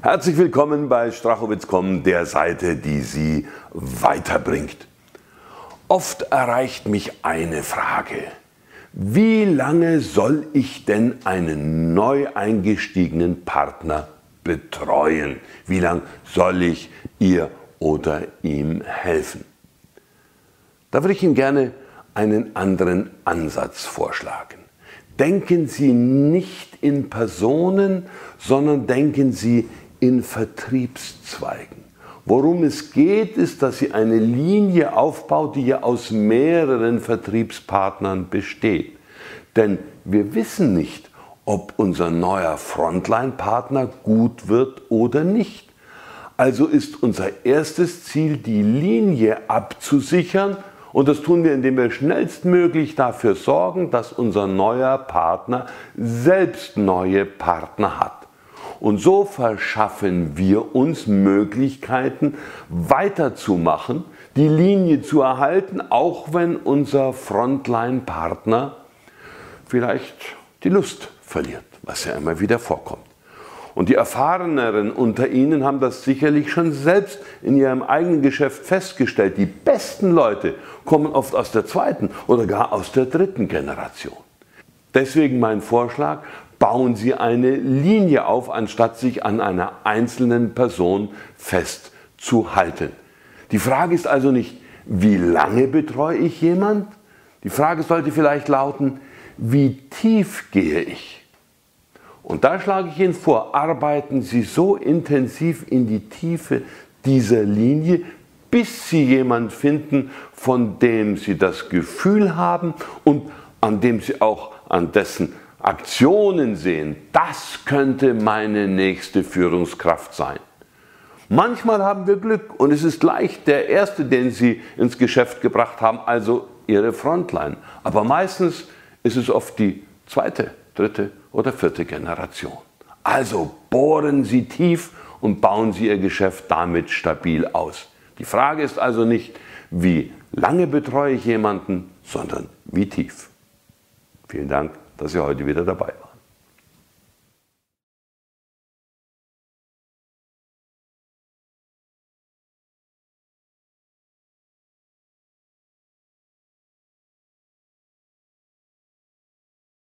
Herzlich willkommen bei Strachowitz.com, der Seite, die Sie weiterbringt. Oft erreicht mich eine Frage. Wie lange soll ich denn einen neu eingestiegenen Partner betreuen? Wie lange soll ich ihr oder ihm helfen? Da würde ich Ihnen gerne einen anderen Ansatz vorschlagen. Denken Sie nicht in Personen, sondern denken Sie in Vertriebszweigen. Worum es geht, ist, dass Sie eine Linie aufbaut, die ja aus mehreren Vertriebspartnern besteht. Denn wir wissen nicht, ob unser neuer Frontline-Partner gut wird oder nicht. Also ist unser erstes Ziel, die Linie abzusichern und das tun wir, indem wir schnellstmöglich dafür sorgen, dass unser neuer Partner selbst neue Partner hat. Und so verschaffen wir uns Möglichkeiten weiterzumachen, die Linie zu erhalten, auch wenn unser Frontline-Partner vielleicht die Lust verliert, was ja immer wieder vorkommt. Und die Erfahreneren unter Ihnen haben das sicherlich schon selbst in ihrem eigenen Geschäft festgestellt. Die besten Leute kommen oft aus der zweiten oder gar aus der dritten Generation. Deswegen mein Vorschlag, bauen Sie eine Linie auf, anstatt sich an einer einzelnen Person festzuhalten. Die Frage ist also nicht, wie lange betreue ich jemand? Die Frage sollte vielleicht lauten, wie tief gehe ich? Und da schlage ich Ihnen vor, arbeiten Sie so intensiv in die Tiefe dieser Linie, bis Sie jemanden finden, von dem Sie das Gefühl haben und an dem Sie auch an dessen Aktionen sehen, das könnte meine nächste Führungskraft sein. Manchmal haben wir Glück und es ist leicht der erste, den Sie ins Geschäft gebracht haben, also Ihre Frontline. Aber meistens ist es oft die zweite, dritte oder vierte Generation. Also bohren Sie tief und bauen Sie Ihr Geschäft damit stabil aus. Die Frage ist also nicht, wie lange betreue ich jemanden, sondern wie tief. Vielen Dank dass Sie heute wieder dabei waren.